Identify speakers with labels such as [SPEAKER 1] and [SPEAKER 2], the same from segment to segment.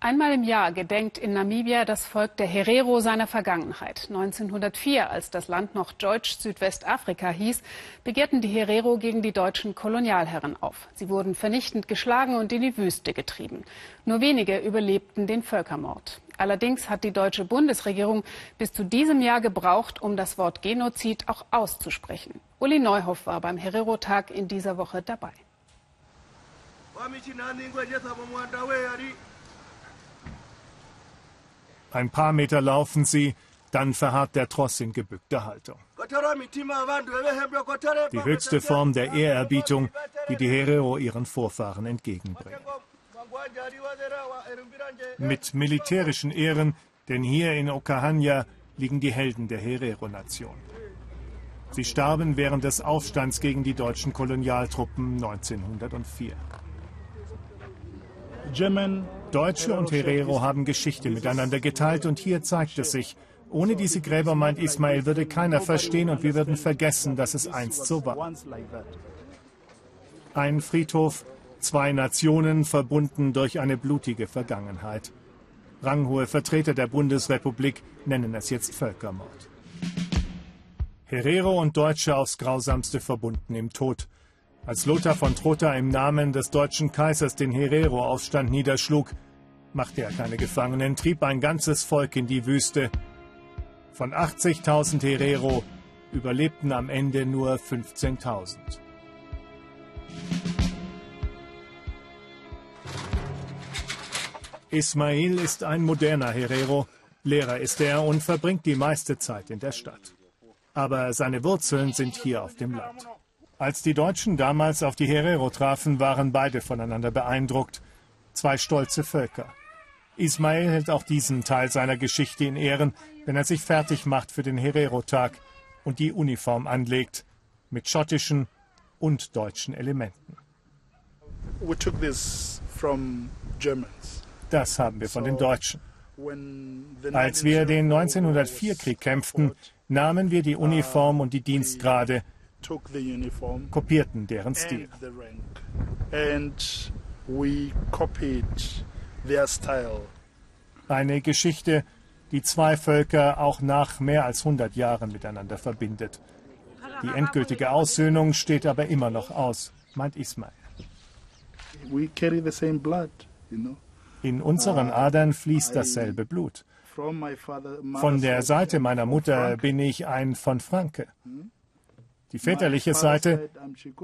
[SPEAKER 1] Einmal im Jahr gedenkt in Namibia das Volk der Herero seiner Vergangenheit. 1904, als das Land noch Deutsch-Südwestafrika hieß, begehrten die Herero gegen die deutschen Kolonialherren auf. Sie wurden vernichtend geschlagen und in die Wüste getrieben. Nur wenige überlebten den Völkermord. Allerdings hat die deutsche Bundesregierung bis zu diesem Jahr gebraucht, um das Wort Genozid auch auszusprechen. Uli Neuhoff war beim Herero-Tag in dieser Woche dabei.
[SPEAKER 2] Ein paar Meter laufen sie, dann verharrt der Tross in gebückter Haltung. Die höchste Form der Ehrerbietung, die die Herero ihren Vorfahren entgegenbringen. Mit militärischen Ehren, denn hier in Okahanya liegen die Helden der Herero-Nation. Sie starben während des Aufstands gegen die deutschen Kolonialtruppen 1904. Deutsche und Herero haben Geschichte miteinander geteilt und hier zeigt es sich. Ohne diese Gräber, meint Ismail, würde keiner verstehen und wir würden vergessen, dass es einst so war. Ein Friedhof, zwei Nationen verbunden durch eine blutige Vergangenheit. Ranghohe Vertreter der Bundesrepublik nennen es jetzt Völkermord. Herero und Deutsche aufs Grausamste verbunden im Tod. Als Lothar von Trotha im Namen des deutschen Kaisers den Herero-Aufstand niederschlug, machte er keine Gefangenen, trieb ein ganzes Volk in die Wüste. Von 80.000 Herero überlebten am Ende nur 15.000. Ismail ist ein moderner Herero, Lehrer ist er und verbringt die meiste Zeit in der Stadt. Aber seine Wurzeln sind hier auf dem Land. Als die Deutschen damals auf die Herero trafen, waren beide voneinander beeindruckt. Zwei stolze Völker. Ismail hält auch diesen Teil seiner Geschichte in Ehren, wenn er sich fertig macht für den Herero-Tag und die Uniform anlegt, mit schottischen und deutschen Elementen. Das haben wir von den Deutschen. Als wir den 1904-Krieg kämpften, nahmen wir die Uniform und die Dienstgrade, kopierten deren Stil. Eine Geschichte, die zwei Völker auch nach mehr als 100 Jahren miteinander verbindet. Die endgültige Aussöhnung steht aber immer noch aus, meint Ismail. In unseren Adern fließt dasselbe Blut. Von der Seite meiner Mutter bin ich ein von Franke. Die väterliche Seite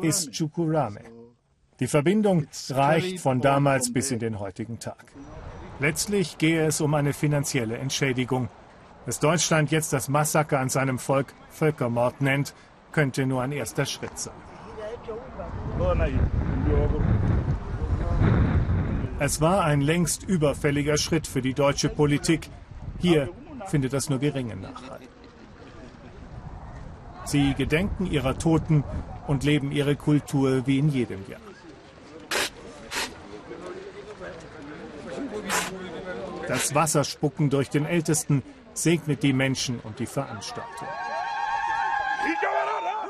[SPEAKER 2] ist Chukurame. Die Verbindung reicht von damals bis in den heutigen Tag. Letztlich gehe es um eine finanzielle Entschädigung. Dass Deutschland jetzt das Massaker an seinem Volk Völkermord nennt, könnte nur ein erster Schritt sein. Es war ein längst überfälliger Schritt für die deutsche Politik. Hier findet das nur geringe Nachhalt. Sie gedenken ihrer Toten und leben ihre Kultur wie in jedem Jahr. Das Wasserspucken durch den Ältesten segnet die Menschen und die Veranstaltung.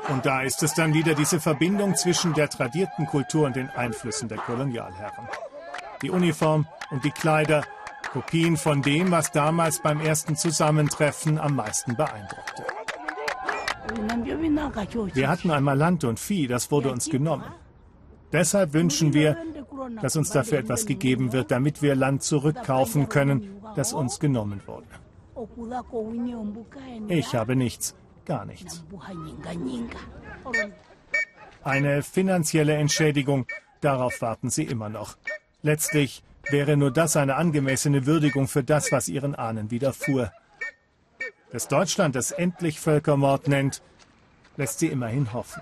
[SPEAKER 2] Und da ist es dann wieder diese Verbindung zwischen der tradierten Kultur und den Einflüssen der Kolonialherren. Die Uniform und die Kleider, Kopien von dem, was damals beim ersten Zusammentreffen am meisten beeindruckte. Wir hatten einmal Land und Vieh, das wurde uns genommen. Deshalb wünschen wir, dass uns dafür etwas gegeben wird, damit wir Land zurückkaufen können, das uns genommen wurde. Ich habe nichts, gar nichts. Eine finanzielle Entschädigung, darauf warten sie immer noch. Letztlich wäre nur das eine angemessene Würdigung für das, was ihren Ahnen widerfuhr. Dass Deutschland es endlich Völkermord nennt, lässt sie immerhin hoffen.